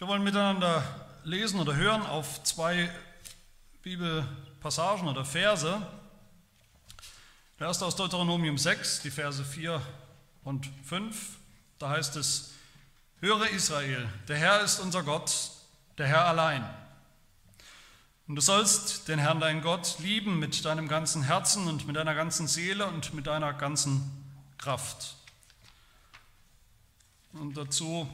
Wir wollen miteinander lesen oder hören auf zwei Bibelpassagen oder Verse. Der erste aus Deuteronomium 6, die Verse 4 und 5. Da heißt es, höre Israel, der Herr ist unser Gott, der Herr allein. Und du sollst den Herrn, deinen Gott, lieben mit deinem ganzen Herzen und mit deiner ganzen Seele und mit deiner ganzen Kraft. Und dazu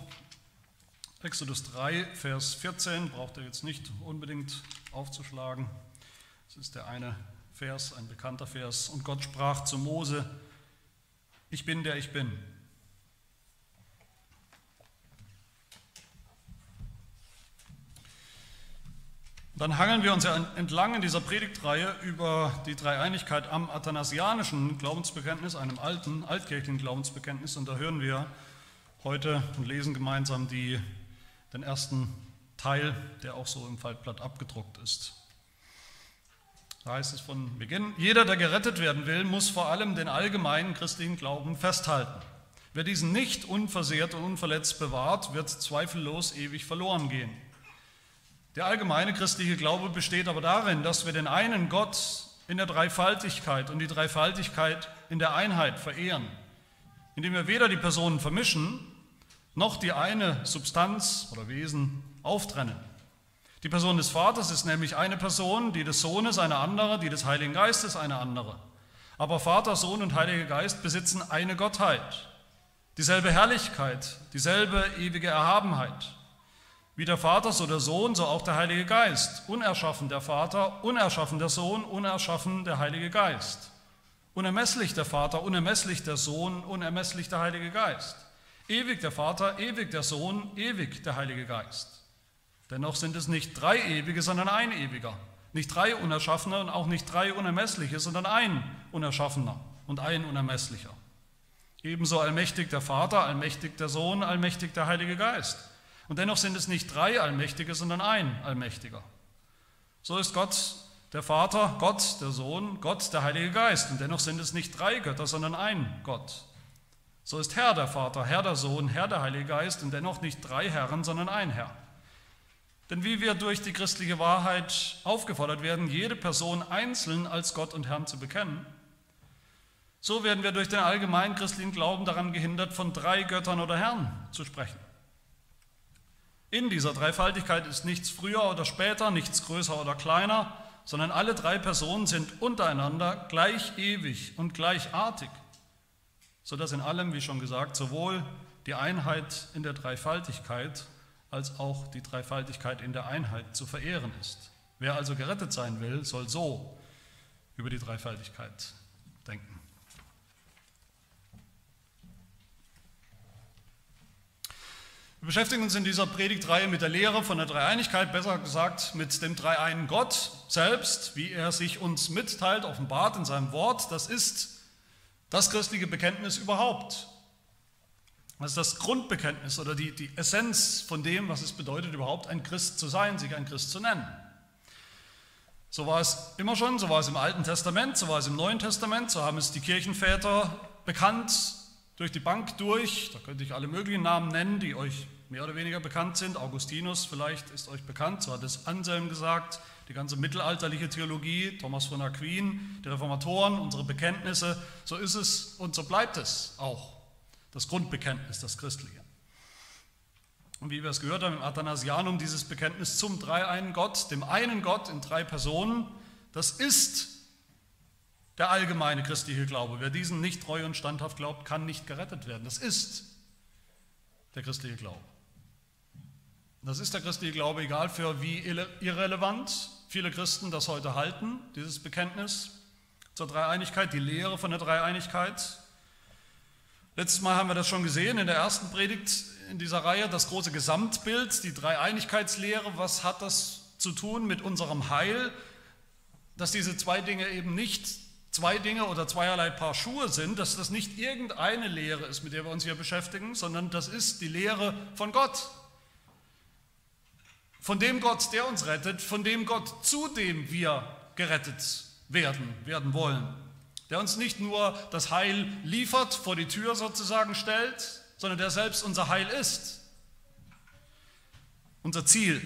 Exodus 3, Vers 14, braucht er jetzt nicht unbedingt aufzuschlagen. Das ist der eine Vers, ein bekannter Vers. Und Gott sprach zu Mose, ich bin der ich bin. Dann hangeln wir uns ja entlang in dieser Predigtreihe über die Dreieinigkeit am athanasianischen Glaubensbekenntnis, einem alten, altkirchlichen Glaubensbekenntnis. Und da hören wir heute und lesen gemeinsam die, den ersten Teil, der auch so im Faltblatt abgedruckt ist. Da heißt es von Beginn, jeder, der gerettet werden will, muss vor allem den allgemeinen christlichen Glauben festhalten. Wer diesen nicht unversehrt und unverletzt bewahrt, wird zweifellos ewig verloren gehen. Der allgemeine christliche Glaube besteht aber darin, dass wir den einen Gott in der Dreifaltigkeit und die Dreifaltigkeit in der Einheit verehren, indem wir weder die Personen vermischen, noch die eine Substanz oder Wesen auftrennen. Die Person des Vaters ist nämlich eine Person, die des Sohnes eine andere, die des Heiligen Geistes eine andere. Aber Vater, Sohn und Heiliger Geist besitzen eine Gottheit, dieselbe Herrlichkeit, dieselbe ewige Erhabenheit. Wie der Vater, so der Sohn, so auch der Heilige Geist. Unerschaffen der Vater, unerschaffen der Sohn, unerschaffen der Heilige Geist. Unermesslich der Vater, unermesslich der Sohn, unermesslich der Heilige Geist. Ewig der Vater, ewig der Sohn, ewig der Heilige Geist. Dennoch sind es nicht drei ewige, sondern ein ewiger. Nicht drei unerschaffene und auch nicht drei unermessliche, sondern ein unerschaffener und ein unermesslicher. Ebenso allmächtig der Vater, allmächtig der Sohn, allmächtig der Heilige Geist. Und dennoch sind es nicht drei Allmächtige, sondern ein Allmächtiger. So ist Gott der Vater, Gott der Sohn, Gott der Heilige Geist. Und dennoch sind es nicht drei Götter, sondern ein Gott. So ist Herr der Vater, Herr der Sohn, Herr der Heilige Geist und dennoch nicht drei Herren, sondern ein Herr. Denn wie wir durch die christliche Wahrheit aufgefordert werden, jede Person einzeln als Gott und Herrn zu bekennen, so werden wir durch den allgemeinen christlichen Glauben daran gehindert, von drei Göttern oder Herren zu sprechen. In dieser Dreifaltigkeit ist nichts früher oder später, nichts größer oder kleiner, sondern alle drei Personen sind untereinander gleich ewig und gleichartig, sodass in allem, wie schon gesagt, sowohl die Einheit in der Dreifaltigkeit als auch die Dreifaltigkeit in der Einheit zu verehren ist. Wer also gerettet sein will, soll so über die Dreifaltigkeit denken. Wir beschäftigen uns in dieser Predigtreihe mit der Lehre von der Dreieinigkeit, besser gesagt mit dem dreieinen Gott selbst, wie er sich uns mitteilt, offenbart in seinem Wort. Das ist das christliche Bekenntnis überhaupt. Das ist das Grundbekenntnis oder die, die Essenz von dem, was es bedeutet, überhaupt ein Christ zu sein, sich ein Christ zu nennen. So war es immer schon, so war es im Alten Testament, so war es im Neuen Testament, so haben es die Kirchenväter bekannt durch die Bank durch. Da könnte ich alle möglichen Namen nennen, die euch mehr oder weniger bekannt sind. Augustinus vielleicht ist euch bekannt, so hat es Anselm gesagt. Die ganze mittelalterliche Theologie, Thomas von Aquin, die Reformatoren, unsere Bekenntnisse, so ist es und so bleibt es auch. Das Grundbekenntnis, das Christliche. Und wie wir es gehört haben im Athanasianum, dieses Bekenntnis zum dreieinen Gott, dem einen Gott in drei Personen, das ist der allgemeine christliche Glaube. Wer diesen nicht treu und standhaft glaubt, kann nicht gerettet werden. Das ist der christliche Glaube. Das ist der christliche Glaube, egal für wie irrelevant viele Christen das heute halten, dieses Bekenntnis zur Dreieinigkeit, die Lehre von der Dreieinigkeit. Letztes Mal haben wir das schon gesehen in der ersten Predigt in dieser Reihe, das große Gesamtbild, die Dreieinigkeitslehre. Was hat das zu tun mit unserem Heil? Dass diese zwei Dinge eben nicht zwei Dinge oder zweierlei Paar Schuhe sind, dass das nicht irgendeine Lehre ist, mit der wir uns hier beschäftigen, sondern das ist die Lehre von Gott. Von dem Gott, der uns rettet, von dem Gott, zu dem wir gerettet werden, werden wollen. Der uns nicht nur das Heil liefert, vor die Tür sozusagen stellt, sondern der selbst unser Heil ist. unser Ziel.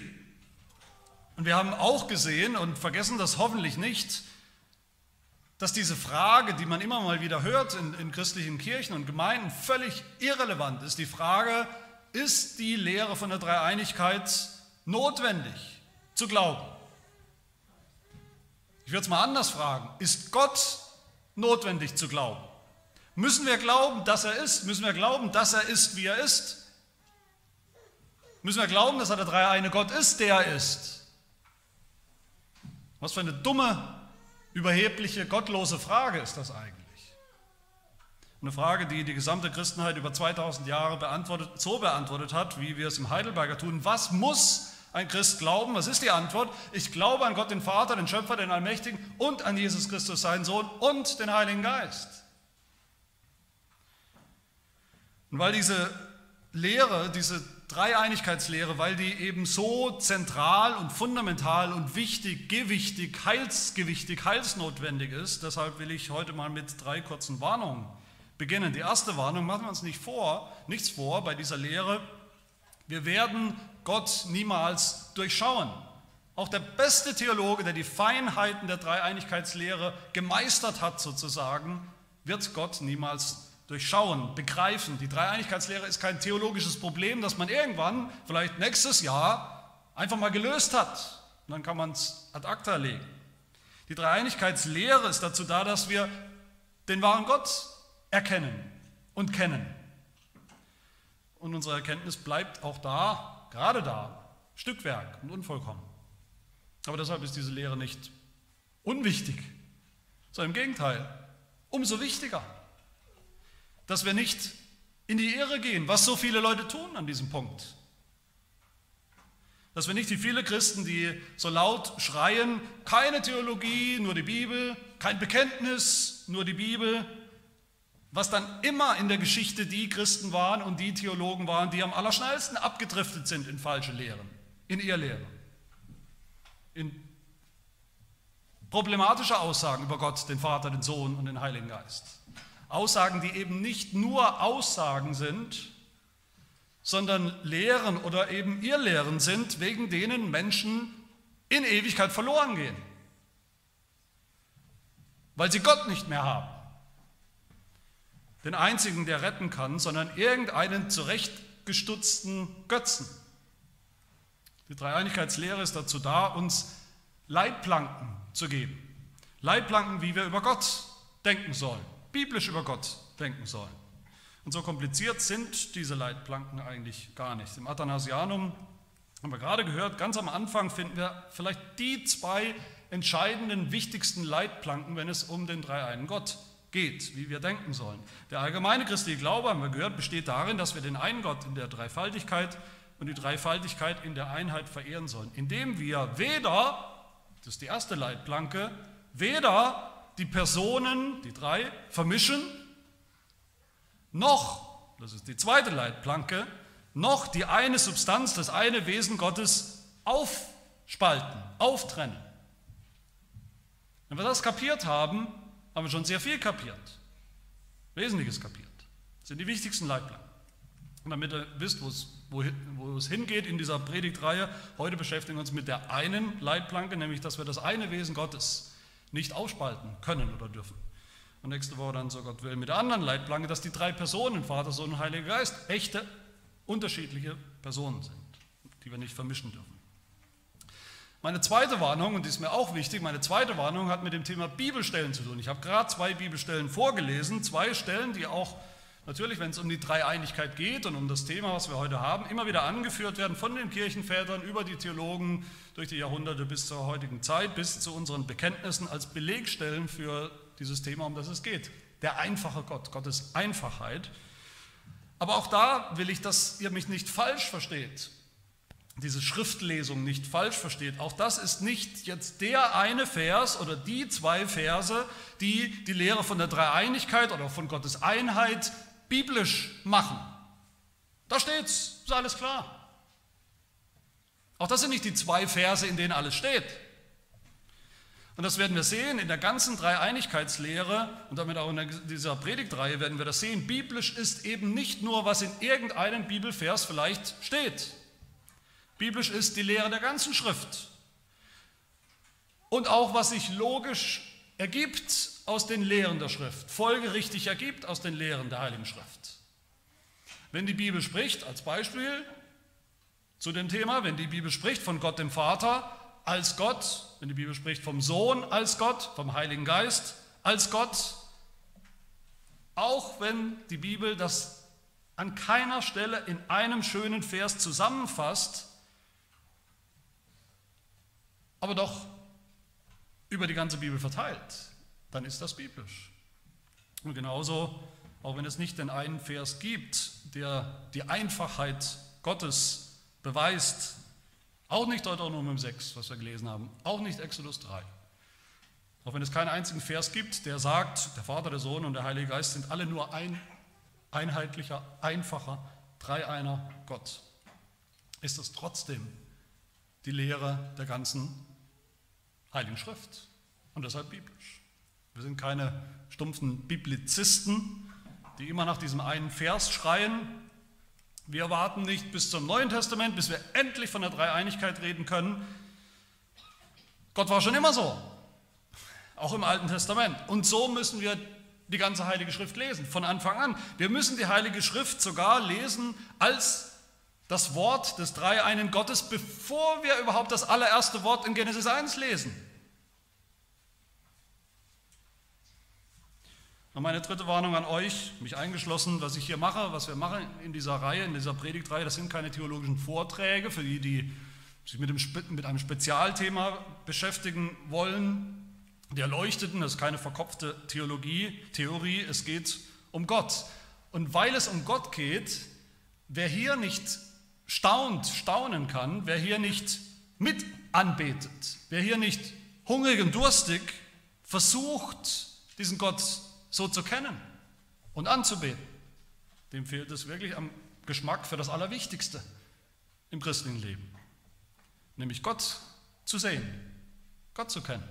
Und wir haben auch gesehen und vergessen das hoffentlich nicht, dass diese Frage, die man immer mal wieder hört in, in christlichen Kirchen und Gemeinden, völlig irrelevant ist. Die Frage, ist die Lehre von der Dreieinigkeit notwendig zu glauben? Ich würde es mal anders fragen. Ist Gott notwendig zu glauben? Müssen wir glauben, dass er ist? Müssen wir glauben, dass er ist, wie er ist? Müssen wir glauben, dass er der dreieine Gott ist, der er ist? Was für eine dumme, überhebliche, gottlose Frage ist das eigentlich? Eine Frage, die die gesamte Christenheit über 2000 Jahre beantwortet, so beantwortet hat, wie wir es im Heidelberger tun. Was muss ein Christ glauben? Was ist die Antwort? Ich glaube an Gott, den Vater, den Schöpfer, den Allmächtigen und an Jesus Christus, seinen Sohn und den Heiligen Geist. Und weil diese Lehre, diese Dreieinigkeitslehre, weil die eben so zentral und fundamental und wichtig, gewichtig, heilsgewichtig, heilsnotwendig ist, deshalb will ich heute mal mit drei kurzen Warnungen beginnen. Die erste Warnung, machen wir uns nicht vor, nichts vor bei dieser Lehre. Wir werden Gott niemals durchschauen. Auch der beste Theologe, der die Feinheiten der Dreieinigkeitslehre gemeistert hat, sozusagen, wird Gott niemals durchschauen, begreifen. Die Dreieinigkeitslehre ist kein theologisches Problem, das man irgendwann, vielleicht nächstes Jahr, einfach mal gelöst hat. Und dann kann man es ad acta legen. Die Dreieinigkeitslehre ist dazu da, dass wir den wahren Gott erkennen und kennen. Und unsere Erkenntnis bleibt auch da, gerade da, Stückwerk und unvollkommen. Aber deshalb ist diese Lehre nicht unwichtig, sondern im Gegenteil, umso wichtiger, dass wir nicht in die Irre gehen, was so viele Leute tun an diesem Punkt. Dass wir nicht wie viele Christen, die so laut schreien, keine Theologie, nur die Bibel, kein Bekenntnis, nur die Bibel, was dann immer in der Geschichte die Christen waren und die Theologen waren, die am allerschnellsten abgedriftet sind in falsche Lehren, in Irrlehren, in problematische Aussagen über Gott, den Vater, den Sohn und den Heiligen Geist. Aussagen, die eben nicht nur Aussagen sind, sondern Lehren oder eben Irrlehren sind, wegen denen Menschen in Ewigkeit verloren gehen, weil sie Gott nicht mehr haben den einzigen, der retten kann, sondern irgendeinen zurechtgestutzten Götzen. Die Dreieinigkeitslehre ist dazu da, uns Leitplanken zu geben. Leitplanken, wie wir über Gott denken sollen, biblisch über Gott denken sollen. Und so kompliziert sind diese Leitplanken eigentlich gar nicht. Im Athanasianum haben wir gerade gehört, ganz am Anfang finden wir vielleicht die zwei entscheidenden, wichtigsten Leitplanken, wenn es um den dreieinen Gott geht geht, wie wir denken sollen. Der allgemeine christliche Glaube, haben wir gehört, besteht darin, dass wir den einen Gott in der Dreifaltigkeit und die Dreifaltigkeit in der Einheit verehren sollen, indem wir weder, das ist die erste Leitplanke, weder die Personen, die drei, vermischen, noch, das ist die zweite Leitplanke, noch die eine Substanz, das eine Wesen Gottes aufspalten, auftrennen. Wenn wir das kapiert haben, haben wir schon sehr viel kapiert. Wesentliches kapiert. Das sind die wichtigsten Leitplanken. Und damit ihr wisst, wo es, wo es hingeht in dieser Predigtreihe, heute beschäftigen wir uns mit der einen Leitplanke, nämlich dass wir das eine Wesen Gottes nicht aufspalten können oder dürfen. Und nächste Woche dann, so Gott will, mit der anderen Leitplanke, dass die drei Personen, Vater, Sohn und Heiliger Geist, echte, unterschiedliche Personen sind, die wir nicht vermischen dürfen. Meine zweite Warnung, und die ist mir auch wichtig, meine zweite Warnung hat mit dem Thema Bibelstellen zu tun. Ich habe gerade zwei Bibelstellen vorgelesen, zwei Stellen, die auch natürlich, wenn es um die Dreieinigkeit geht und um das Thema, was wir heute haben, immer wieder angeführt werden von den Kirchenvätern über die Theologen durch die Jahrhunderte bis zur heutigen Zeit, bis zu unseren Bekenntnissen als Belegstellen für dieses Thema, um das es geht. Der einfache Gott, Gottes Einfachheit. Aber auch da will ich, dass ihr mich nicht falsch versteht diese Schriftlesung nicht falsch versteht, auch das ist nicht jetzt der eine Vers oder die zwei Verse, die die Lehre von der Dreieinigkeit oder von Gottes Einheit biblisch machen. Da steht's, ist alles klar. Auch das sind nicht die zwei Verse, in denen alles steht. Und das werden wir sehen in der ganzen Dreieinigkeitslehre und damit auch in dieser Predigtreihe werden wir das sehen. Biblisch ist eben nicht nur, was in irgendeinem Bibelvers vielleicht steht. Biblisch ist die Lehre der ganzen Schrift. Und auch was sich logisch ergibt aus den Lehren der Schrift, folgerichtig ergibt aus den Lehren der Heiligen Schrift. Wenn die Bibel spricht, als Beispiel zu dem Thema, wenn die Bibel spricht von Gott dem Vater als Gott, wenn die Bibel spricht vom Sohn als Gott, vom Heiligen Geist als Gott, auch wenn die Bibel das an keiner Stelle in einem schönen Vers zusammenfasst, aber doch über die ganze Bibel verteilt, dann ist das biblisch. Und genauso, auch wenn es nicht den einen Vers gibt, der die Einfachheit Gottes beweist, auch nicht Deuteronomium 6, was wir gelesen haben, auch nicht Exodus 3. Auch wenn es keinen einzigen Vers gibt, der sagt, der Vater, der Sohn und der Heilige Geist sind alle nur ein einheitlicher, einfacher, dreieiner Gott, ist es trotzdem die Lehre der ganzen Heiligen Schrift und deshalb biblisch. Wir sind keine stumpfen Biblizisten, die immer nach diesem einen Vers schreien. Wir warten nicht bis zum Neuen Testament, bis wir endlich von der Dreieinigkeit reden können. Gott war schon immer so, auch im Alten Testament. Und so müssen wir die ganze Heilige Schrift lesen, von Anfang an. Wir müssen die Heilige Schrift sogar lesen als das Wort des Dreieinen Gottes, bevor wir überhaupt das allererste Wort in Genesis 1 lesen. Und meine dritte Warnung an euch, mich eingeschlossen, was ich hier mache, was wir machen in dieser Reihe, in dieser Predigtreihe, das sind keine theologischen Vorträge für die, die sich mit, dem, mit einem Spezialthema beschäftigen wollen. Die Erleuchteten, das ist keine verkopfte Theologie, Theorie, es geht um Gott. Und weil es um Gott geht, wer hier nicht staunt, staunen kann, wer hier nicht mit anbetet, wer hier nicht hungrig und durstig versucht, diesen Gott so zu kennen und anzubeten, dem fehlt es wirklich am Geschmack für das Allerwichtigste im christlichen Leben, nämlich Gott zu sehen, Gott zu kennen.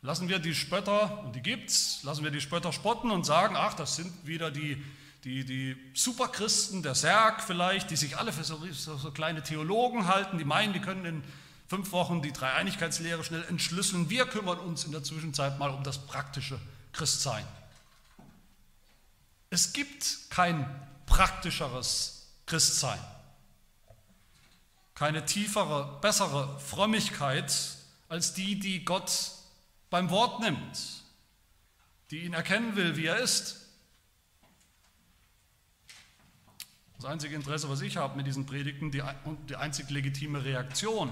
Lassen wir die Spötter, und die gibt's, lassen wir die Spötter spotten und sagen, ach, das sind wieder die, die, die Superchristen, der Serg vielleicht, die sich alle für so, so, kleine Theologen halten, die meinen, die können in fünf Wochen die Dreieinigkeitslehre schnell entschlüsseln. Wir kümmern uns in der Zwischenzeit mal um das praktische Christsein. Es gibt kein praktischeres Christsein, keine tiefere, bessere Frömmigkeit als die, die Gott beim Wort nimmt, die ihn erkennen will, wie er ist. Das einzige Interesse, was ich habe mit diesen Predigten, die, die einzig legitime Reaktion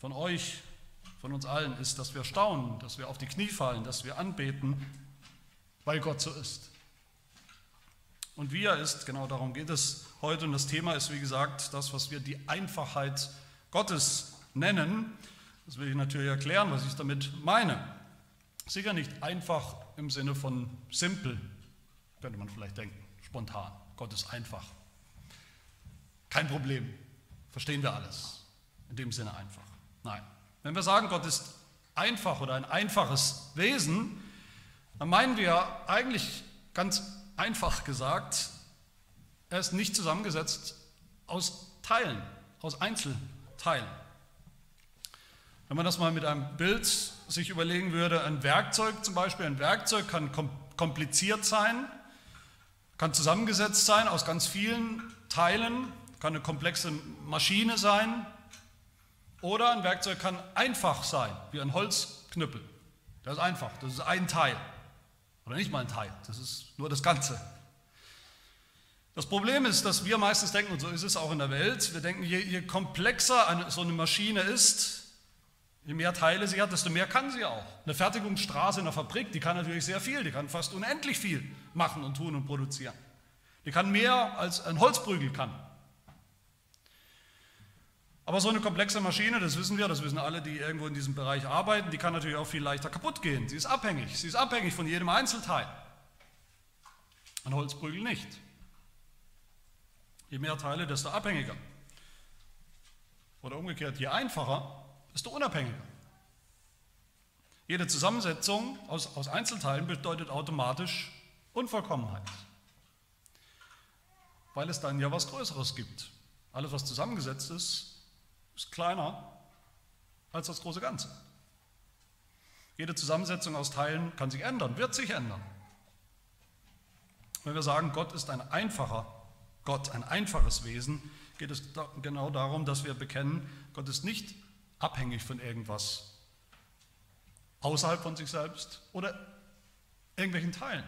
von euch, von uns allen ist, dass wir staunen, dass wir auf die Knie fallen, dass wir anbeten, weil Gott so ist. Und wie er ist, genau darum geht es heute. Und das Thema ist, wie gesagt, das, was wir die Einfachheit Gottes nennen. Das will ich natürlich erklären, was ich damit meine. Sicher nicht einfach im Sinne von simpel, könnte man vielleicht denken, spontan. Gott ist einfach. Kein Problem, verstehen wir alles. In dem Sinne einfach. Nein. Wenn wir sagen, Gott ist einfach oder ein einfaches Wesen, dann meinen wir eigentlich ganz einfach gesagt, er ist nicht zusammengesetzt aus Teilen, aus Einzelteilen. Wenn man das mal mit einem Bild sich überlegen würde, ein Werkzeug zum Beispiel, ein Werkzeug kann kompliziert sein, kann zusammengesetzt sein aus ganz vielen Teilen, kann eine komplexe Maschine sein, oder ein Werkzeug kann einfach sein, wie ein Holzknüppel. Das ist einfach, das ist ein Teil. Oder nicht mal ein Teil, das ist nur das Ganze. Das Problem ist, dass wir meistens denken, und so ist es auch in der Welt, wir denken, je, je komplexer eine, so eine Maschine ist, je mehr Teile sie hat, desto mehr kann sie auch. Eine Fertigungsstraße in einer Fabrik, die kann natürlich sehr viel, die kann fast unendlich viel machen und tun und produzieren. Die kann mehr als ein Holzprügel kann. Aber so eine komplexe Maschine, das wissen wir, das wissen alle, die irgendwo in diesem Bereich arbeiten, die kann natürlich auch viel leichter kaputt gehen. Sie ist abhängig, sie ist abhängig von jedem Einzelteil. Ein Holzprügel nicht. Je mehr Teile, desto abhängiger. Oder umgekehrt, je einfacher, desto unabhängiger. Jede Zusammensetzung aus, aus Einzelteilen bedeutet automatisch Unvollkommenheit, weil es dann ja was Größeres gibt Alles, was zusammengesetzt ist, ist kleiner als das große Ganze. Jede Zusammensetzung aus Teilen kann sich ändern, wird sich ändern. Wenn wir sagen, Gott ist ein einfacher Gott, ein einfaches Wesen, geht es genau darum, dass wir bekennen, Gott ist nicht abhängig von irgendwas außerhalb von sich selbst oder irgendwelchen Teilen.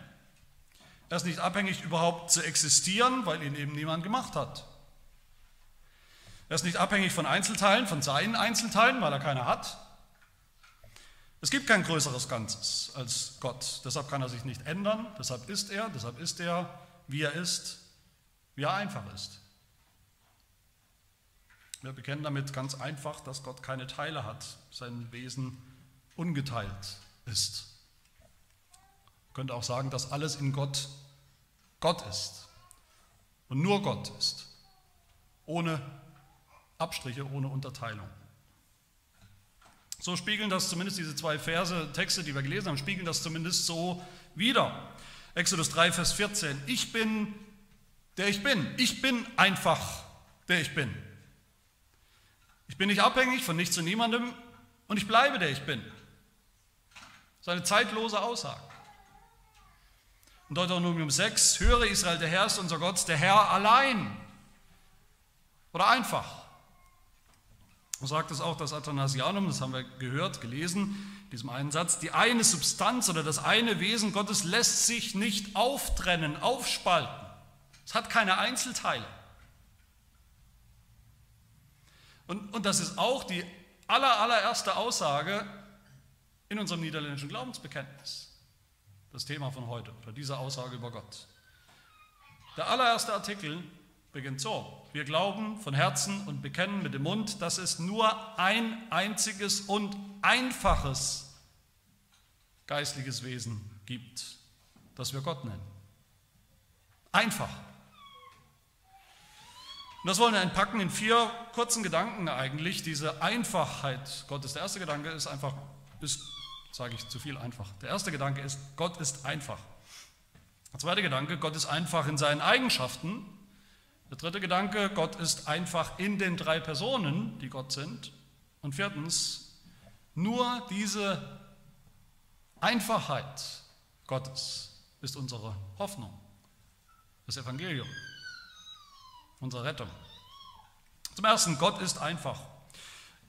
Er ist nicht abhängig, überhaupt zu existieren, weil ihn eben niemand gemacht hat. Er ist nicht abhängig von Einzelteilen, von seinen Einzelteilen, weil er keine hat. Es gibt kein größeres Ganzes als Gott. Deshalb kann er sich nicht ändern. Deshalb ist er, deshalb ist er, wie er ist, wie er einfach ist. Wir bekennen damit ganz einfach, dass Gott keine Teile hat, sein Wesen ungeteilt ist. Man könnte auch sagen, dass alles in Gott Gott ist und nur Gott ist, ohne Abstriche, ohne Unterteilung. So spiegeln das zumindest diese zwei Verse, Texte, die wir gelesen haben, spiegeln das zumindest so wider. Exodus 3, Vers 14. Ich bin, der ich bin. Ich bin einfach, der ich bin. Ich bin nicht abhängig von nichts und niemandem und ich bleibe, der ich bin. Das ist eine zeitlose Aussage. In Deuteronomium 6, höre Israel, der Herr ist unser Gott, der Herr allein. Oder einfach. Sagt es auch das Athanasianum, das haben wir gehört, gelesen, in diesem einen Satz. Die eine Substanz oder das eine Wesen Gottes lässt sich nicht auftrennen, aufspalten. Es hat keine Einzelteile. Und, und das ist auch die aller, allererste Aussage in unserem niederländischen Glaubensbekenntnis. Das Thema von heute, oder diese Aussage über Gott. Der allererste Artikel beginnt so. Wir glauben von Herzen und bekennen mit dem Mund, dass es nur ein einziges und einfaches geistliches Wesen gibt, das wir Gott nennen. Einfach. Und das wollen wir entpacken in vier kurzen Gedanken eigentlich, diese Einfachheit Gottes. Der erste Gedanke ist einfach, ist, sage ich zu viel einfach. Der erste Gedanke ist, Gott ist einfach. Der zweite Gedanke, Gott ist einfach in seinen Eigenschaften. Der dritte Gedanke, Gott ist einfach in den drei Personen, die Gott sind. Und viertens, nur diese Einfachheit Gottes ist unsere Hoffnung, das Evangelium, unsere Rettung. Zum Ersten, Gott ist einfach.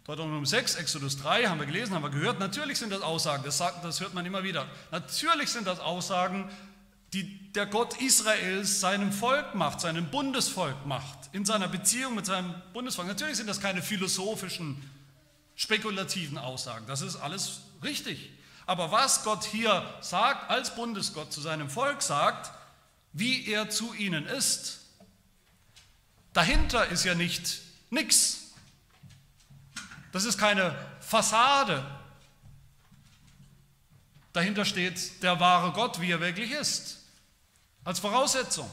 Deuteronomium 6, Exodus 3 haben wir gelesen, haben wir gehört. Natürlich sind das Aussagen, das, sagt, das hört man immer wieder. Natürlich sind das Aussagen, die der Gott Israels seinem Volk macht, seinem Bundesvolk macht, in seiner Beziehung mit seinem Bundesvolk. Natürlich sind das keine philosophischen, spekulativen Aussagen. Das ist alles richtig. Aber was Gott hier sagt, als Bundesgott zu seinem Volk sagt, wie er zu ihnen ist, dahinter ist ja nicht nichts. Das ist keine Fassade. Dahinter steht der wahre Gott, wie er wirklich ist als Voraussetzung.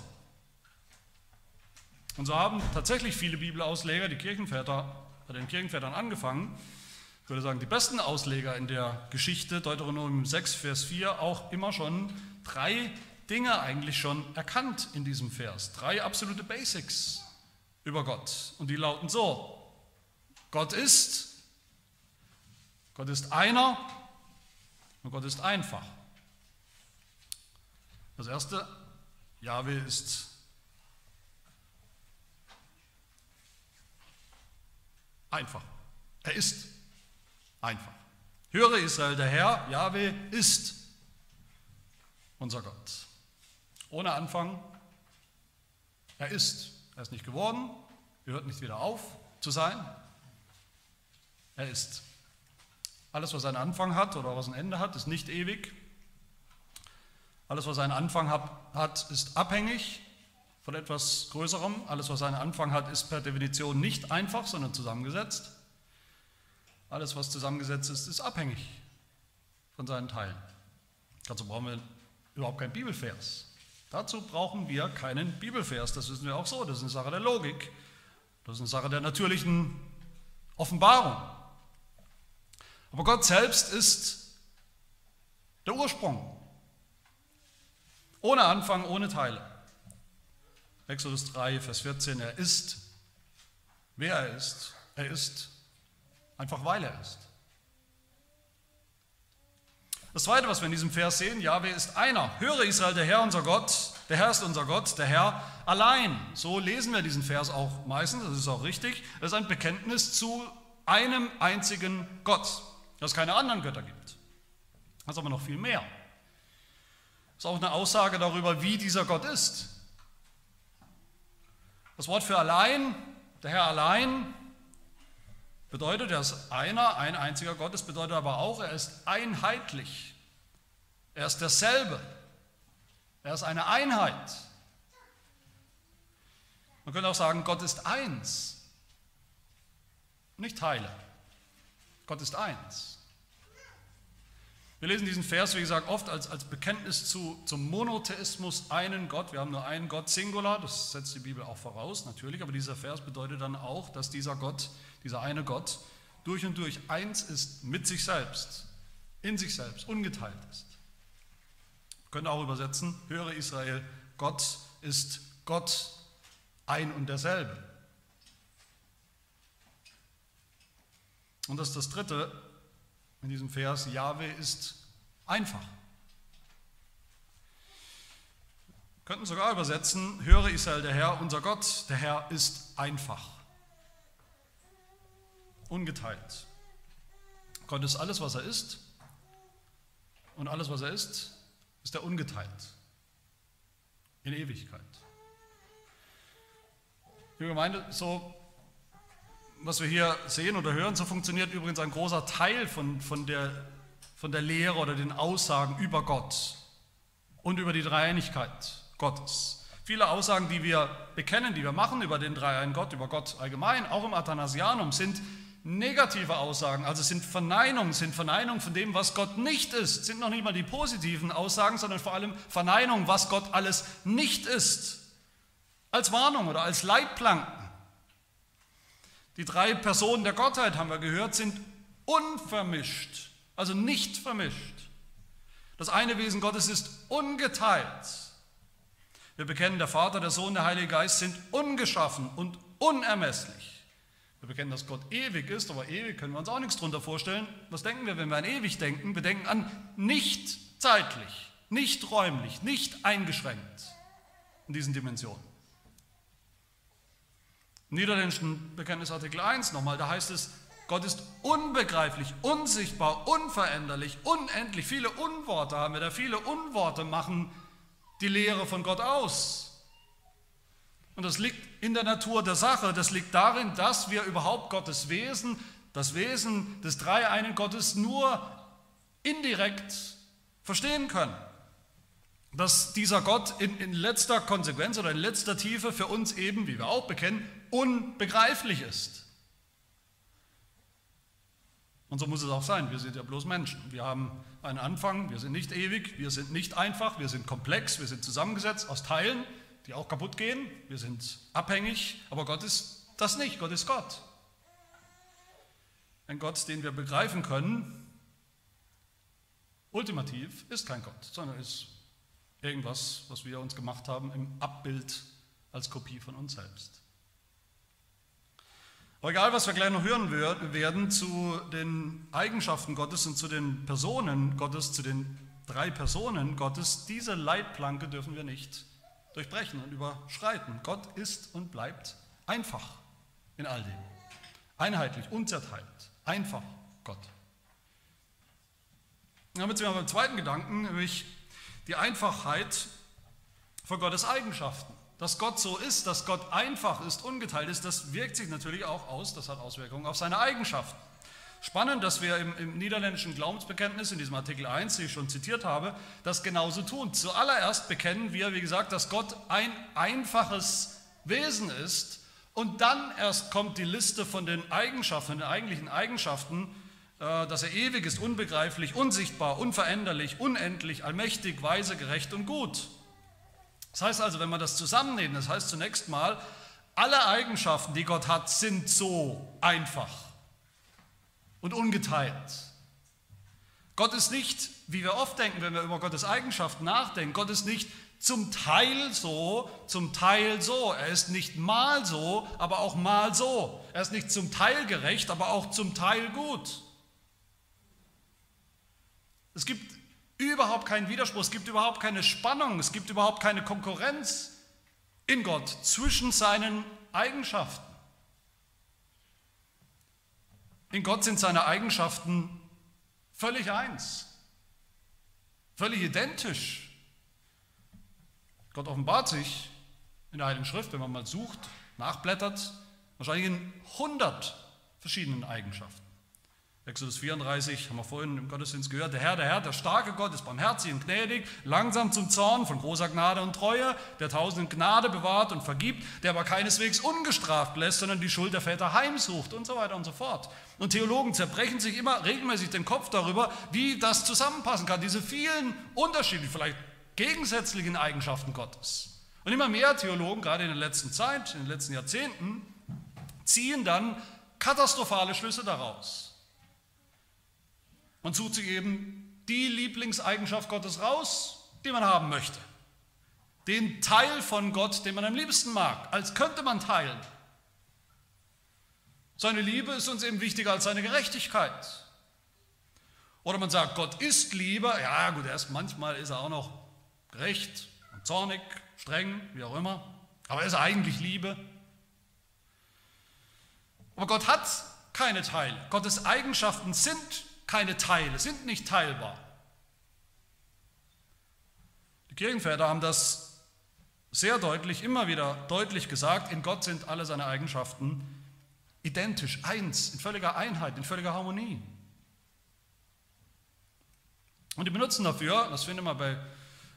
Und so haben tatsächlich viele Bibelausleger, die Kirchenväter, bei den Kirchenvätern angefangen, ich würde sagen, die besten Ausleger in der Geschichte, Deuteronomium 6, Vers 4, auch immer schon drei Dinge eigentlich schon erkannt in diesem Vers. Drei absolute Basics über Gott. Und die lauten so, Gott ist, Gott ist einer und Gott ist einfach. Das erste, Jahwe ist einfach. Er ist einfach. Höre Israel, der Herr, Jahwe ist unser Gott. Ohne Anfang, er ist. Er ist nicht geworden, er hört nicht wieder auf zu sein. Er ist. Alles, was einen Anfang hat oder was ein Ende hat, ist nicht ewig. Alles, was einen Anfang hat, ist abhängig von etwas Größerem. Alles, was einen Anfang hat, ist per Definition nicht einfach, sondern zusammengesetzt. Alles, was zusammengesetzt ist, ist abhängig von seinen Teilen. Dazu brauchen wir überhaupt keinen Bibelvers. Dazu brauchen wir keinen Bibelvers. Das wissen wir auch so. Das ist eine Sache der Logik. Das ist eine Sache der natürlichen Offenbarung. Aber Gott selbst ist der Ursprung ohne Anfang, ohne Teile. Exodus 3, Vers 14, er ist wer er ist. Er ist einfach, weil er ist. Das Zweite, was wir in diesem Vers sehen, Jahwe ist einer. Höre Israel, der Herr, unser Gott, der Herr ist unser Gott, der Herr allein. So lesen wir diesen Vers auch meistens, das ist auch richtig. Das ist ein Bekenntnis zu einem einzigen Gott, dass es keine anderen Götter gibt. Das ist aber noch viel mehr. Das ist auch eine Aussage darüber, wie dieser Gott ist. Das Wort für allein, der Herr allein, bedeutet, er ist einer, ein einziger Gott. Es bedeutet aber auch, er ist einheitlich. Er ist derselbe. Er ist eine Einheit. Man könnte auch sagen, Gott ist eins, nicht Teile. Gott ist eins. Wir lesen diesen Vers, wie gesagt, oft als, als Bekenntnis zu, zum Monotheismus, einen Gott. Wir haben nur einen Gott, Singular, das setzt die Bibel auch voraus, natürlich, aber dieser Vers bedeutet dann auch, dass dieser Gott, dieser eine Gott, durch und durch eins ist mit sich selbst, in sich selbst, ungeteilt ist. Wir können auch übersetzen, höre Israel, Gott ist Gott ein und derselbe. Und das ist das Dritte, in diesem Vers, Jahwe ist einfach. Wir könnten sogar übersetzen, höre Israel, der Herr, unser Gott, der Herr ist einfach. Ungeteilt. Gott ist alles, was er ist. Und alles, was er ist, ist er ungeteilt. In Ewigkeit. Liebe Gemeinde, so was wir hier sehen oder hören, so funktioniert übrigens ein großer Teil von, von, der, von der Lehre oder den Aussagen über Gott und über die Dreieinigkeit Gottes. Viele Aussagen, die wir bekennen, die wir machen über den Dreiein Gott, über Gott allgemein, auch im Athanasianum, sind negative Aussagen, also sind Verneinungen, sind Verneinungen von dem, was Gott nicht ist, sind noch nicht mal die positiven Aussagen, sondern vor allem Verneinungen, was Gott alles nicht ist, als Warnung oder als Leitplanken. Die drei Personen der Gottheit, haben wir gehört, sind unvermischt, also nicht vermischt. Das eine Wesen Gottes ist ungeteilt. Wir bekennen, der Vater, der Sohn, der Heilige Geist sind ungeschaffen und unermesslich. Wir bekennen, dass Gott ewig ist, aber ewig können wir uns auch nichts darunter vorstellen. Was denken wir, wenn wir an ewig denken? Wir denken an nicht zeitlich, nicht räumlich, nicht eingeschränkt in diesen Dimensionen. Niederländischen Bekenntnisartikel 1 nochmal, da heißt es, Gott ist unbegreiflich, unsichtbar, unveränderlich, unendlich. Viele Unworte haben wir da, viele Unworte machen die Lehre von Gott aus. Und das liegt in der Natur der Sache, das liegt darin, dass wir überhaupt Gottes Wesen, das Wesen des dreieinen Gottes nur indirekt verstehen können. Dass dieser Gott in, in letzter Konsequenz oder in letzter Tiefe für uns eben, wie wir auch bekennen, unbegreiflich ist. Und so muss es auch sein. Wir sind ja bloß Menschen. Wir haben einen Anfang, wir sind nicht ewig, wir sind nicht einfach, wir sind komplex, wir sind zusammengesetzt aus Teilen, die auch kaputt gehen. Wir sind abhängig, aber Gott ist das nicht. Gott ist Gott. Ein Gott, den wir begreifen können, ultimativ ist kein Gott, sondern ist irgendwas, was wir uns gemacht haben im Abbild als Kopie von uns selbst. Aber egal, was wir gleich noch hören werden zu den Eigenschaften Gottes und zu den Personen Gottes, zu den drei Personen Gottes, diese Leitplanke dürfen wir nicht durchbrechen und überschreiten. Gott ist und bleibt einfach in all dem. Einheitlich, unzerteilt, einfach Gott. Damit sind wir beim zweiten Gedanken, nämlich die Einfachheit von Gottes Eigenschaften. Dass Gott so ist, dass Gott einfach ist, ungeteilt ist, das wirkt sich natürlich auch aus, das hat Auswirkungen auf seine Eigenschaften. Spannend, dass wir im, im, niederländischen Glaubensbekenntnis, in diesem Artikel 1, den ich schon zitiert habe, das genauso tun. Zuallererst bekennen wir, wie gesagt, dass Gott ein einfaches Wesen ist und dann erst kommt die Liste von den Eigenschaften, den eigentlichen Eigenschaften, dass er ewig ist, unbegreiflich, unsichtbar, unveränderlich, unendlich, allmächtig, weise, gerecht und gut. Das heißt also, wenn man das zusammennimmt, das heißt zunächst mal, alle Eigenschaften, die Gott hat, sind so einfach und ungeteilt. Gott ist nicht, wie wir oft denken, wenn wir über Gottes Eigenschaften nachdenken, Gott ist nicht zum Teil so, zum Teil so. Er ist nicht mal so, aber auch mal so. Er ist nicht zum Teil gerecht, aber auch zum Teil gut. Es gibt überhaupt keinen Widerspruch, es gibt überhaupt keine Spannung, es gibt überhaupt keine Konkurrenz in Gott zwischen seinen Eigenschaften. In Gott sind seine Eigenschaften völlig eins, völlig identisch. Gott offenbart sich in der Heiligen Schrift, wenn man mal sucht, nachblättert, wahrscheinlich in 100 verschiedenen Eigenschaften. Exodus 34 haben wir vorhin im Gottesdienst gehört. Der Herr, der Herr, der starke Gott ist barmherzig und gnädig, langsam zum Zorn, von großer Gnade und Treue, der tausenden Gnade bewahrt und vergibt, der aber keineswegs ungestraft lässt, sondern die Schuld der Väter heimsucht und so weiter und so fort. Und Theologen zerbrechen sich immer regelmäßig den Kopf darüber, wie das zusammenpassen kann, diese vielen unterschiedlichen, vielleicht gegensätzlichen Eigenschaften Gottes. Und immer mehr Theologen, gerade in der letzten Zeit, in den letzten Jahrzehnten, ziehen dann katastrophale Schlüsse daraus. Man sucht sich eben die Lieblingseigenschaft Gottes raus, die man haben möchte. Den Teil von Gott, den man am liebsten mag, als könnte man teilen. Seine Liebe ist uns eben wichtiger als seine Gerechtigkeit. Oder man sagt, Gott ist Liebe. Ja, gut, erst manchmal ist er auch noch gerecht und zornig, streng, wie auch immer. Aber er ist eigentlich Liebe. Aber Gott hat keine Teile. Gottes Eigenschaften sind keine Teile, sind nicht teilbar. Die Kirchenväter haben das sehr deutlich, immer wieder deutlich gesagt, in Gott sind alle seine Eigenschaften identisch, eins, in völliger Einheit, in völliger Harmonie. Und die benutzen dafür, das finden wir bei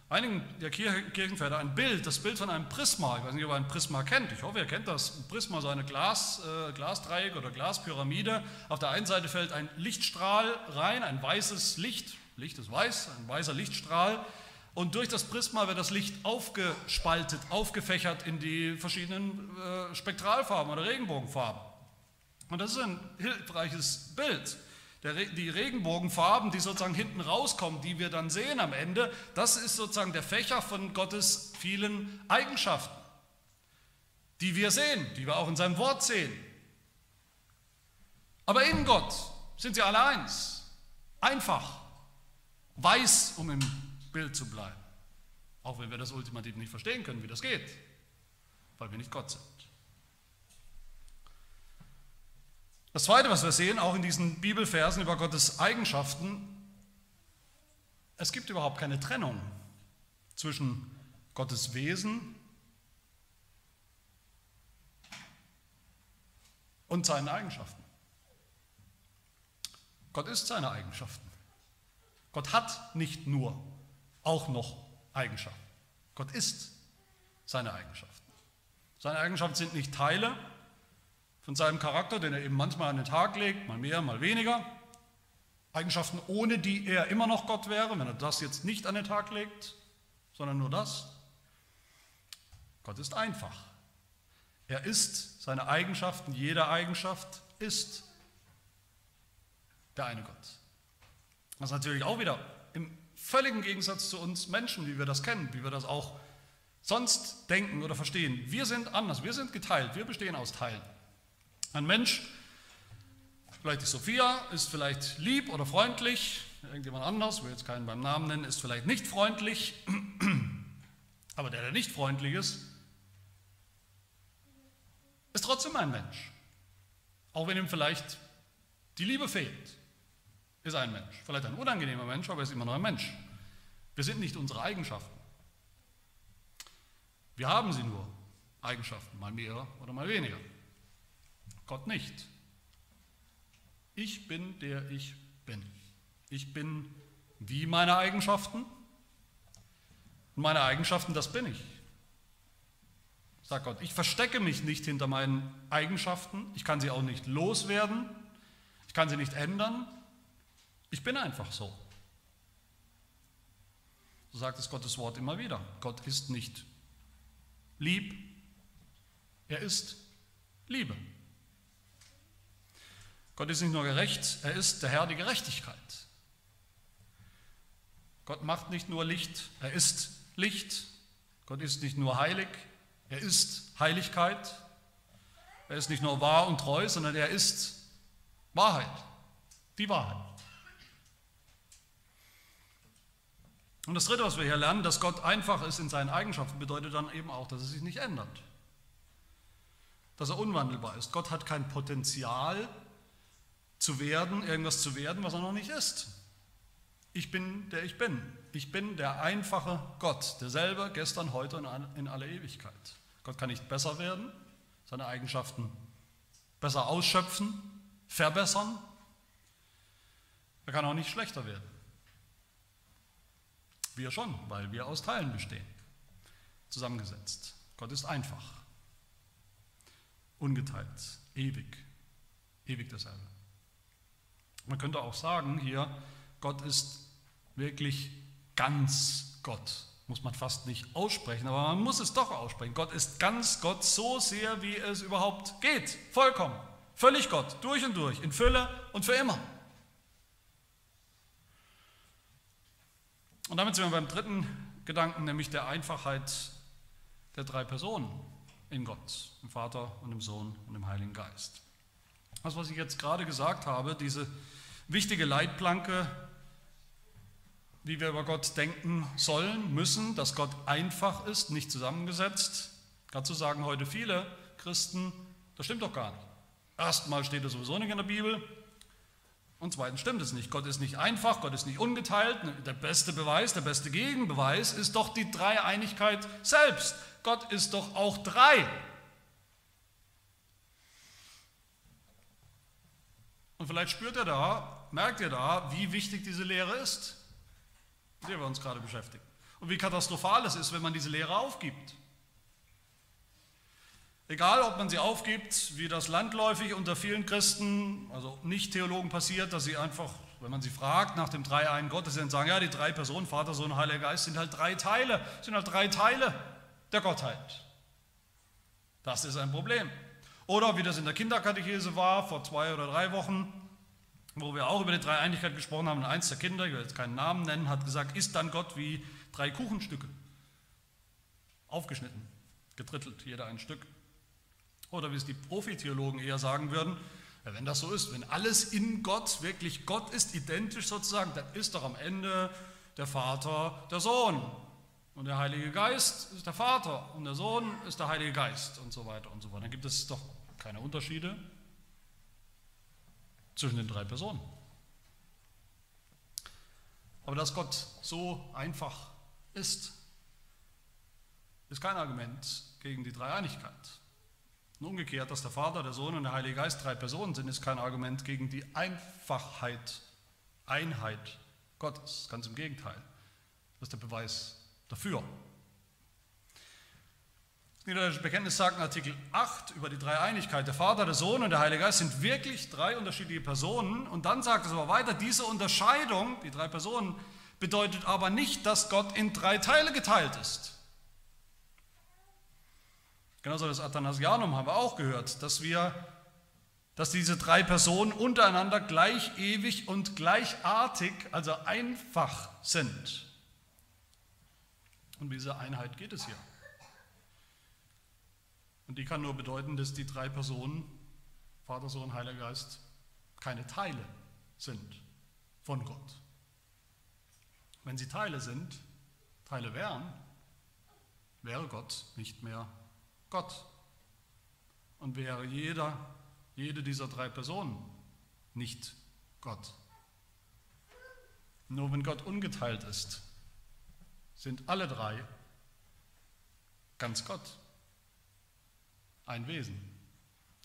einigen der Kirchenväter, ein Bild, das Bild von einem Prisma. Ich weiß nicht, ob ihr ein Prisma kennt. Ich hoffe, ihr kennt das. Ein Prisma, so eine Glas, äh, Glasdreieck oder Glaspyramide. Auf der einen Seite fällt ein Lichtstrahl rein, ein weißes Licht. Licht ist weiß, ein weißer Lichtstrahl. Und durch das Prisma wird das Licht aufgespaltet, aufgefächert in die verschiedenen äh, Spektralfarben oder Regenbogenfarben. Und das ist ein hilfreiches Bild die Regenbogenfarben, die sozusagen hinten rauskommen, die wir dann sehen am Ende, das ist sozusagen der Fächer von Gottes vielen Eigenschaften, die wir sehen, die wir auch in seinem Wort sehen. Aber in Gott sind sie alle eins, einfach, weiß, um im Bild zu bleiben. Auch wenn wir das ultimativ nicht verstehen können, wie das geht, weil wir nicht Gott sind. Das Zweite, was wir sehen, auch in diesen Bibelversen über Gottes Eigenschaften, es gibt überhaupt keine Trennung zwischen Gottes Wesen und seinen Eigenschaften. Gott ist seine Eigenschaften. Gott hat nicht nur auch noch Eigenschaften. Gott ist seine Eigenschaften. Seine Eigenschaften sind nicht Teile, von seinem Charakter, den er eben manchmal an den Tag legt, mal mehr, mal weniger. Eigenschaften, ohne die er immer noch Gott wäre, wenn er das jetzt nicht an den Tag legt, sondern nur das. Gott ist einfach. Er ist seine Eigenschaften, jede Eigenschaft ist der eine Gott. Das ist natürlich auch wieder im völligen Gegensatz zu uns Menschen, wie wir das kennen, wie wir das auch sonst denken oder verstehen. Wir sind anders, wir sind geteilt, wir bestehen aus Teilen. Ein Mensch, vielleicht die Sophia, ist vielleicht lieb oder freundlich, irgendjemand anders, will jetzt keinen beim Namen nennen, ist vielleicht nicht freundlich, aber der, der nicht freundlich ist, ist trotzdem ein Mensch. Auch wenn ihm vielleicht die Liebe fehlt, ist ein Mensch. Vielleicht ein unangenehmer Mensch, aber er ist immer noch ein Mensch. Wir sind nicht unsere Eigenschaften. Wir haben sie nur, Eigenschaften, mal mehr oder mal weniger. Gott nicht. Ich bin der ich bin. Ich bin wie meine Eigenschaften. Und meine Eigenschaften, das bin ich. Sagt Gott, ich verstecke mich nicht hinter meinen Eigenschaften. Ich kann sie auch nicht loswerden. Ich kann sie nicht ändern. Ich bin einfach so. So sagt es Gottes Wort immer wieder. Gott ist nicht lieb, er ist Liebe. Gott ist nicht nur gerecht, er ist der Herr der Gerechtigkeit. Gott macht nicht nur Licht, er ist Licht Gott ist nicht nur heilig, er ist Heiligkeit. Er ist nicht nur wahr und treu, sondern er ist Wahrheit, die Wahrheit. Und das Dritte, was wir hier lernen, dass Gott einfach ist in seinen Eigenschaften, bedeutet dann eben auch, dass er sich nicht ändert. Dass er unwandelbar ist. Gott hat kein Potenzial zu werden, irgendwas zu werden, was er noch nicht ist. Ich bin, der ich bin. Ich bin der einfache Gott, derselbe gestern, heute und in aller Ewigkeit. Gott kann nicht besser werden, seine Eigenschaften besser ausschöpfen, verbessern. Er kann auch nicht schlechter werden. Wir schon, weil wir aus Teilen bestehen, zusammengesetzt. Gott ist einfach, ungeteilt, ewig, ewig dasselbe. Man könnte auch sagen hier, Gott ist wirklich ganz Gott. Muss man fast nicht aussprechen, aber man muss es doch aussprechen. Gott ist ganz Gott so sehr, wie es überhaupt geht. Vollkommen. Völlig Gott. Durch und durch. In Fülle und für immer. Und damit sind wir beim dritten Gedanken, nämlich der Einfachheit der drei Personen in Gott, im Vater und im Sohn und im Heiligen Geist. Das, was ich jetzt gerade gesagt habe, diese wichtige Leitplanke wie wir über Gott denken sollen, müssen, dass Gott einfach ist, nicht zusammengesetzt. Dazu sagen heute viele Christen, das stimmt doch gar nicht. Erstmal steht es sowieso nicht in der Bibel und zweitens stimmt es nicht. Gott ist nicht einfach, Gott ist nicht ungeteilt. Der beste Beweis, der beste Gegenbeweis ist doch die Dreieinigkeit selbst. Gott ist doch auch drei. Und vielleicht spürt ihr da, merkt ihr da, wie wichtig diese Lehre ist mit der wir uns gerade beschäftigen. Und wie katastrophal es ist, wenn man diese Lehre aufgibt. Egal, ob man sie aufgibt, wie das landläufig unter vielen Christen, also Nicht-Theologen passiert, dass sie einfach, wenn man sie fragt nach dem Dreieinen Gottes, dann sagen, ja, die drei Personen, Vater, Sohn, Heiliger Geist, sind halt drei Teile, sind halt drei Teile der Gottheit. Das ist ein Problem. Oder wie das in der Kinderkatechese war, vor zwei oder drei Wochen, wo wir auch über die Dreieinigkeit gesprochen haben. Und eins der Kinder, ich will jetzt keinen Namen nennen, hat gesagt, ist dann Gott wie drei Kuchenstücke. Aufgeschnitten, gedrittelt, jeder ein Stück. Oder wie es die Profitheologen eher sagen würden, wenn das so ist, wenn alles in Gott wirklich Gott ist, identisch sozusagen, dann ist doch am Ende der Vater der Sohn. Und der Heilige Geist ist der Vater und der Sohn ist der Heilige Geist und so weiter und so fort. Dann gibt es doch keine Unterschiede, zwischen den drei Personen. Aber dass Gott so einfach ist, ist kein Argument gegen die Dreieinigkeit. Und umgekehrt, dass der Vater, der Sohn und der Heilige Geist drei Personen sind, ist kein Argument gegen die Einfachheit, Einheit Gottes. Ganz im Gegenteil. Das ist der Beweis dafür. Niederländische Bekenntnis sagt in Artikel 8 über die Dreieinigkeit, der Vater, der Sohn und der Heilige Geist sind wirklich drei unterschiedliche Personen. Und dann sagt es aber weiter, diese Unterscheidung, die drei Personen, bedeutet aber nicht, dass Gott in drei Teile geteilt ist. Genauso das Athanasianum haben wir auch gehört, dass wir, dass diese drei Personen untereinander gleich ewig und gleichartig, also einfach sind. Um diese Einheit geht es hier. Und die kann nur bedeuten, dass die drei Personen, Vater, Sohn, Heiliger Geist, keine Teile sind von Gott. Wenn sie Teile sind, Teile wären, wäre Gott nicht mehr Gott. Und wäre jeder, jede dieser drei Personen nicht Gott. Nur wenn Gott ungeteilt ist, sind alle drei ganz Gott ein Wesen.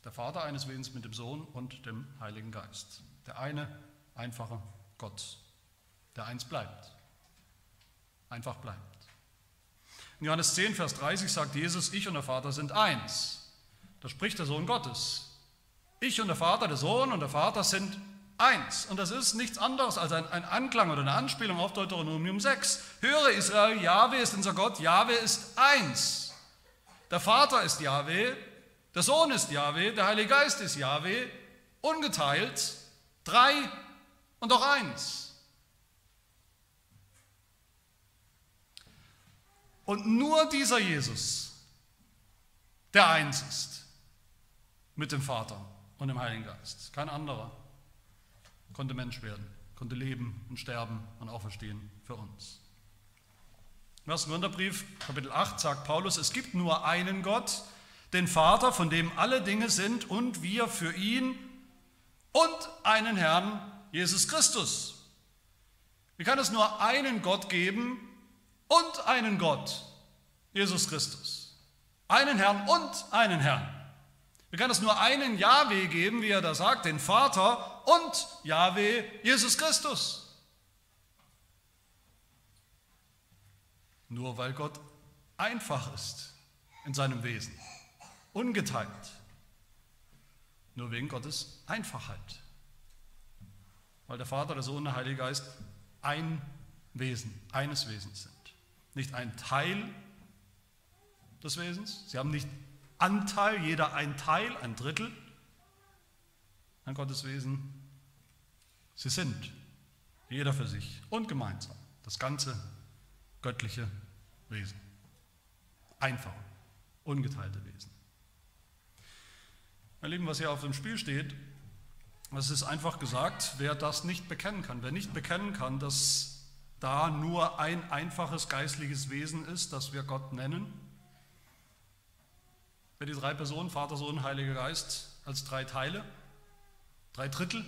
Der Vater eines Wesens mit dem Sohn und dem Heiligen Geist. Der eine einfache Gott, der eins bleibt. Einfach bleibt. In Johannes 10, Vers 30 sagt Jesus, ich und der Vater sind eins. Da spricht der Sohn Gottes. Ich und der Vater, der Sohn und der Vater sind eins. Und das ist nichts anderes als ein, ein Anklang oder eine Anspielung auf Deuteronomium 6. Höre Israel, Jahwe ist unser Gott, Jahwe ist eins. Der Vater ist Jahwe, der Sohn ist Yahweh, der Heilige Geist ist Yahweh, ungeteilt, drei und auch eins. Und nur dieser Jesus, der eins ist mit dem Vater und dem Heiligen Geist, kein anderer, konnte Mensch werden, konnte leben und sterben und auferstehen für uns. Im 1. Korintherbrief, Kapitel 8, sagt Paulus, es gibt nur einen Gott, den Vater, von dem alle Dinge sind und wir für ihn und einen Herrn, Jesus Christus. Wie kann es nur einen Gott geben und einen Gott, Jesus Christus? Einen Herrn und einen Herrn. Wie kann es nur einen Jahwe geben, wie er da sagt, den Vater und Jahwe, Jesus Christus? Nur weil Gott einfach ist in seinem Wesen, ungeteilt. Nur wegen Gottes Einfachheit. Weil der Vater, der Sohn und der Heilige Geist ein Wesen, eines Wesens sind. Nicht ein Teil des Wesens. Sie haben nicht Anteil, jeder ein Teil, ein Drittel an Gottes Wesen. Sie sind jeder für sich und gemeinsam das ganze göttliche Wesen. Einfach, ungeteilte Wesen. Meine Lieben, was hier auf dem Spiel steht, das ist einfach gesagt, wer das nicht bekennen kann, wer nicht bekennen kann, dass da nur ein einfaches geistliches Wesen ist, das wir Gott nennen, wer die drei Personen, Vater, Sohn, Heiliger Geist, als drei Teile, drei Drittel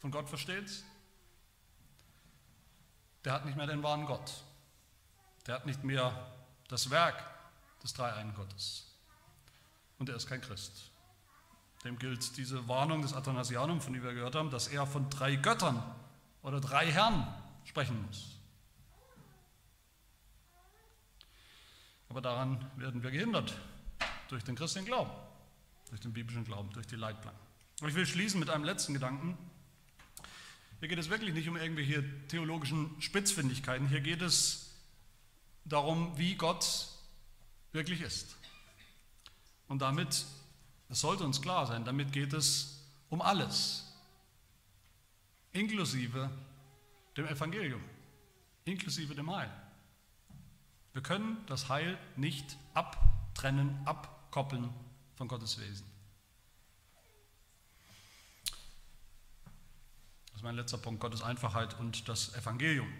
von Gott versteht, der hat nicht mehr den wahren Gott. Der hat nicht mehr das Werk des Dreieinen Gottes. Und er ist kein Christ. Dem gilt diese Warnung des Athanasianum, von dem wir gehört haben, dass er von drei Göttern oder drei Herren sprechen muss. Aber daran werden wir gehindert durch den christlichen Glauben, durch den biblischen Glauben, durch die Leitplanken. Und ich will schließen mit einem letzten Gedanken. Hier geht es wirklich nicht um irgendwelche theologischen Spitzfindigkeiten. Hier geht es darum, wie Gott wirklich ist. Und damit, das sollte uns klar sein, damit geht es um alles, inklusive dem Evangelium, inklusive dem Heil. Wir können das Heil nicht abtrennen, abkoppeln von Gottes Wesen. Das ist mein letzter Punkt, Gottes Einfachheit und das Evangelium.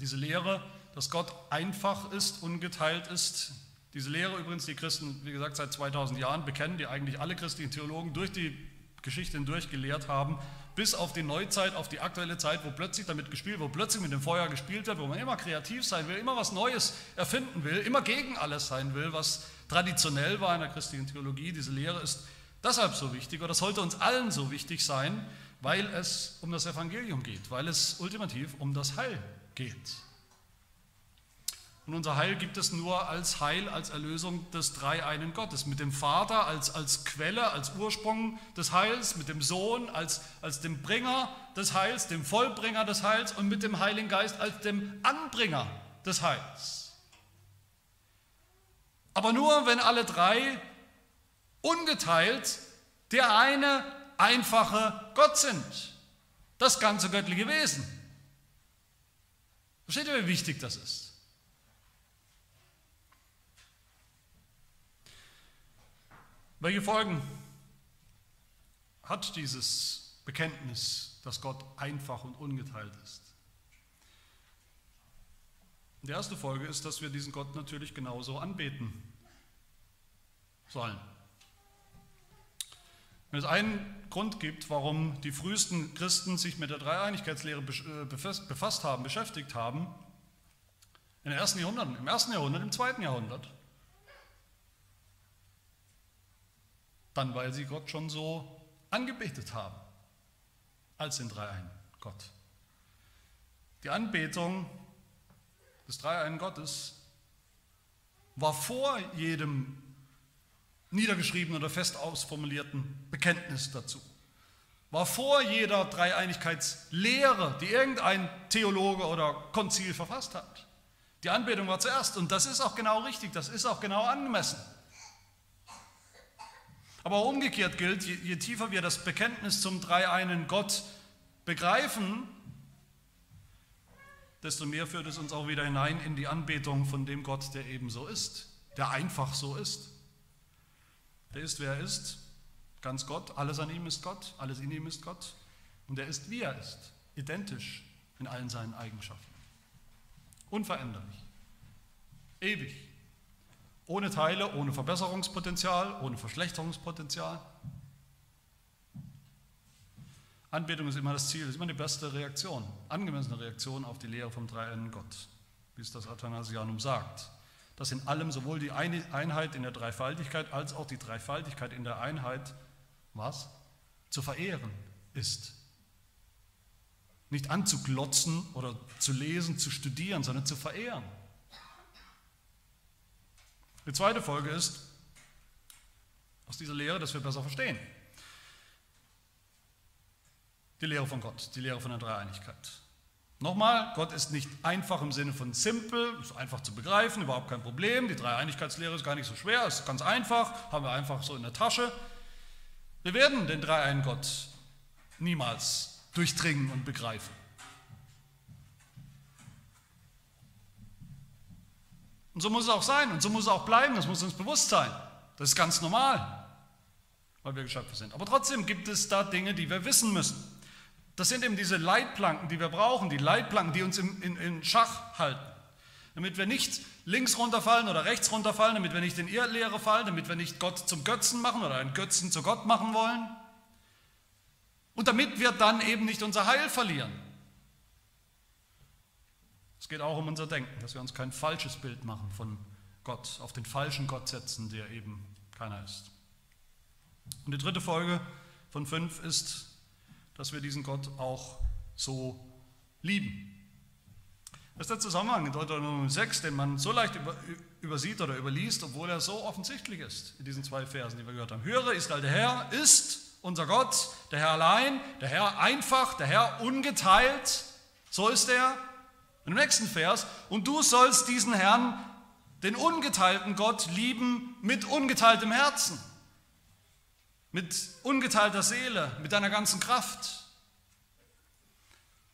Diese Lehre dass Gott einfach ist, ungeteilt ist. Diese Lehre übrigens, die Christen, wie gesagt, seit 2000 Jahren bekennen, die eigentlich alle christlichen Theologen durch die Geschichte hindurch gelehrt haben, bis auf die Neuzeit, auf die aktuelle Zeit, wo plötzlich damit gespielt, wo plötzlich mit dem Feuer gespielt wird, wo man immer kreativ sein will, immer was Neues erfinden will, immer gegen alles sein will, was traditionell war in der christlichen Theologie. Diese Lehre ist deshalb so wichtig oder sollte uns allen so wichtig sein, weil es um das Evangelium geht, weil es ultimativ um das Heil geht. Und unser Heil gibt es nur als Heil, als Erlösung des dreieinen Gottes. Mit dem Vater als, als Quelle, als Ursprung des Heils, mit dem Sohn als, als dem Bringer des Heils, dem Vollbringer des Heils und mit dem Heiligen Geist als dem Anbringer des Heils. Aber nur, wenn alle drei ungeteilt der eine einfache Gott sind. Das ganze göttliche Wesen. Versteht ihr, wie wichtig das ist? Welche Folgen hat dieses Bekenntnis, dass Gott einfach und ungeteilt ist? Die erste Folge ist, dass wir diesen Gott natürlich genauso anbeten sollen. Wenn es einen Grund gibt, warum die frühesten Christen sich mit der Dreieinigkeitslehre äh, befasst haben, beschäftigt haben, in den ersten Jahrhunderten, im ersten Jahrhundert, im zweiten Jahrhundert, Dann, weil sie Gott schon so angebetet haben, als den Dreieinen Gott. Die Anbetung des Dreieinen Gottes war vor jedem niedergeschriebenen oder fest ausformulierten Bekenntnis dazu. War vor jeder Dreieinigkeitslehre, die irgendein Theologe oder Konzil verfasst hat. Die Anbetung war zuerst und das ist auch genau richtig, das ist auch genau angemessen. Aber umgekehrt gilt, je, je tiefer wir das Bekenntnis zum dreieinen Gott begreifen, desto mehr führt es uns auch wieder hinein in die Anbetung von dem Gott, der eben so ist, der einfach so ist. Der ist, wer er ist, ganz Gott, alles an ihm ist Gott, alles in ihm ist Gott und er ist, wie er ist, identisch in allen seinen Eigenschaften. Unveränderlich, ewig, ohne Teile, ohne Verbesserungspotenzial, ohne Verschlechterungspotenzial. Anbetung ist immer das Ziel, ist immer die beste Reaktion, angemessene Reaktion auf die Lehre vom dreieinen Gott, wie es das Athanasianum sagt. Dass in allem sowohl die Einheit in der Dreifaltigkeit als auch die Dreifaltigkeit in der Einheit, was? Zu verehren ist. Nicht anzuglotzen oder zu lesen, zu studieren, sondern zu verehren. Die zweite Folge ist aus dieser Lehre, dass wir besser verstehen. Die Lehre von Gott, die Lehre von der Dreieinigkeit. Nochmal, Gott ist nicht einfach im Sinne von simpel, ist einfach zu begreifen, überhaupt kein Problem. Die Dreieinigkeitslehre ist gar nicht so schwer, ist ganz einfach, haben wir einfach so in der Tasche. Wir werden den dreieinen Gott niemals durchdringen und begreifen. Und so muss es auch sein und so muss es auch bleiben, das muss uns bewusst sein. Das ist ganz normal, weil wir Geschöpfe sind. Aber trotzdem gibt es da Dinge, die wir wissen müssen. Das sind eben diese Leitplanken, die wir brauchen, die Leitplanken, die uns in, in, in Schach halten. Damit wir nicht links runterfallen oder rechts runterfallen, damit wir nicht in Irrlehre fallen, damit wir nicht Gott zum Götzen machen oder einen Götzen zu Gott machen wollen. Und damit wir dann eben nicht unser Heil verlieren. Geht auch um unser Denken, dass wir uns kein falsches Bild machen von Gott, auf den falschen Gott setzen, der eben keiner ist. Und die dritte Folge von fünf ist, dass wir diesen Gott auch so lieben. Das ist der Zusammenhang in Deuteronomium 6, den man so leicht über, übersieht oder überliest, obwohl er so offensichtlich ist in diesen zwei Versen, die wir gehört haben. Höre Israel, der Herr ist unser Gott, der Herr allein, der Herr einfach, der Herr ungeteilt, so ist er. Im nächsten Vers, und du sollst diesen Herrn, den ungeteilten Gott, lieben mit ungeteiltem Herzen mit ungeteilter Seele, mit deiner ganzen Kraft.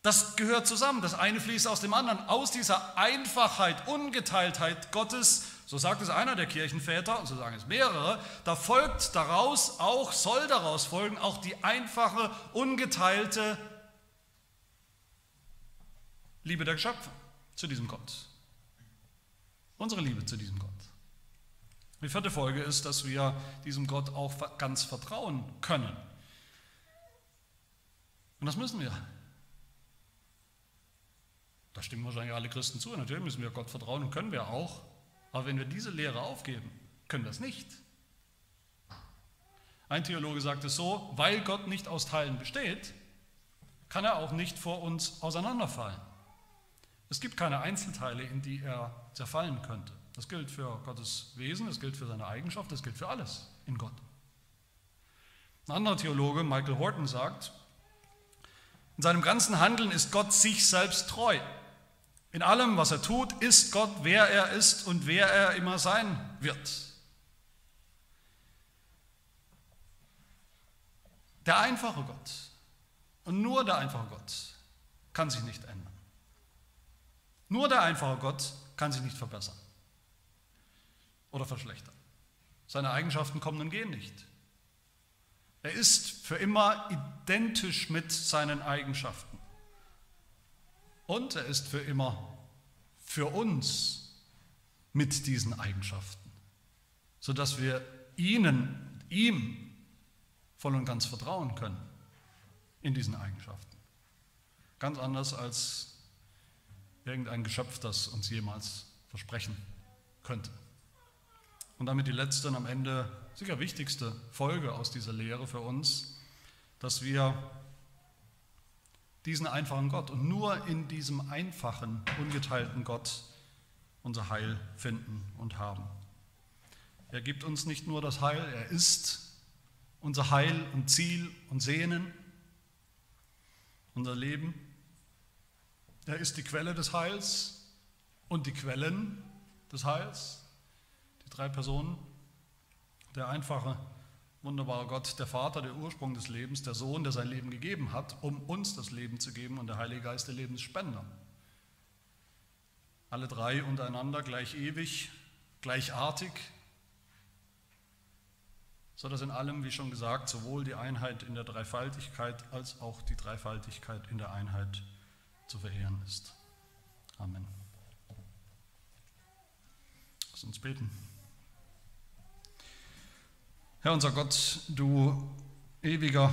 Das gehört zusammen. Das eine fließt aus dem anderen. Aus dieser Einfachheit, Ungeteiltheit Gottes, so sagt es einer der Kirchenväter, und so sagen es mehrere, da folgt daraus auch, soll daraus folgen, auch die einfache, ungeteilte Liebe der Geschöpfe zu diesem Gott. Unsere Liebe zu diesem Gott. Die vierte Folge ist, dass wir diesem Gott auch ganz vertrauen können. Und das müssen wir. Da stimmen wahrscheinlich alle Christen zu. Natürlich müssen wir Gott vertrauen und können wir auch. Aber wenn wir diese Lehre aufgeben, können wir es nicht. Ein Theologe sagt es so, weil Gott nicht aus Teilen besteht, kann er auch nicht vor uns auseinanderfallen. Es gibt keine Einzelteile, in die er zerfallen könnte. Das gilt für Gottes Wesen, das gilt für seine Eigenschaft, das gilt für alles in Gott. Ein anderer Theologe, Michael Horton, sagt, in seinem ganzen Handeln ist Gott sich selbst treu. In allem, was er tut, ist Gott, wer er ist und wer er immer sein wird. Der einfache Gott und nur der einfache Gott kann sich nicht ändern. Nur der einfache Gott kann sich nicht verbessern oder verschlechtern. Seine Eigenschaften kommen und gehen nicht. Er ist für immer identisch mit seinen Eigenschaften. Und er ist für immer für uns mit diesen Eigenschaften, sodass wir ihnen, ihm voll und ganz vertrauen können in diesen Eigenschaften. Ganz anders als irgendein Geschöpf, das uns jemals versprechen könnte. Und damit die letzte und am Ende sicher wichtigste Folge aus dieser Lehre für uns, dass wir diesen einfachen Gott und nur in diesem einfachen, ungeteilten Gott unser Heil finden und haben. Er gibt uns nicht nur das Heil, er ist unser Heil und Ziel und Sehnen, unser Leben. Er ist die Quelle des Heils und die Quellen des Heils drei Personen. Der einfache, wunderbare Gott, der Vater, der Ursprung des Lebens, der Sohn, der sein Leben gegeben hat, um uns das Leben zu geben und der Heilige Geist, der Lebensspender, alle drei untereinander gleich ewig, gleichartig, so dass in allem, wie schon gesagt, sowohl die Einheit in der Dreifaltigkeit als auch die Dreifaltigkeit in der Einheit zu verehren ist. Amen. Lass uns beten. Herr unser Gott, du ewiger,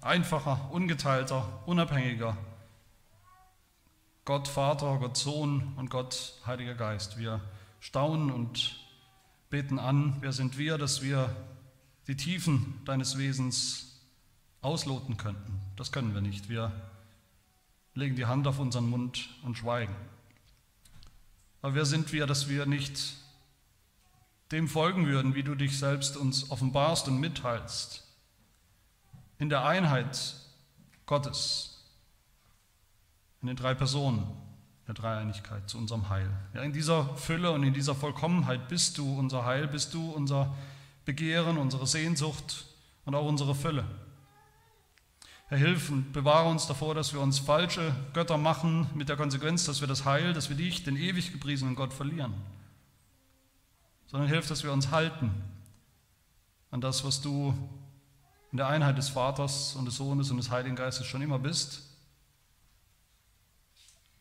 einfacher, ungeteilter, unabhängiger Gott Vater, Gott Sohn und Gott Heiliger Geist. Wir staunen und beten an, wer sind wir, dass wir die Tiefen deines Wesens ausloten könnten. Das können wir nicht. Wir legen die Hand auf unseren Mund und schweigen. Aber wer sind wir, dass wir nicht dem folgen würden, wie du dich selbst uns offenbarst und mitteilst, in der Einheit Gottes, in den drei Personen der Dreieinigkeit zu unserem Heil. Ja, in dieser Fülle und in dieser Vollkommenheit bist du unser Heil, bist du unser Begehren, unsere Sehnsucht und auch unsere Fülle. Herr, hilf und bewahre uns davor, dass wir uns falsche Götter machen, mit der Konsequenz, dass wir das Heil, dass wir dich, den ewig gepriesenen Gott, verlieren. Sondern hilf, dass wir uns halten an das, was du in der Einheit des Vaters und des Sohnes und des Heiligen Geistes schon immer bist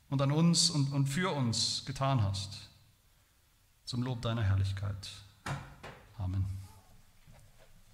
und an uns und, und für uns getan hast. Zum Lob deiner Herrlichkeit. Amen.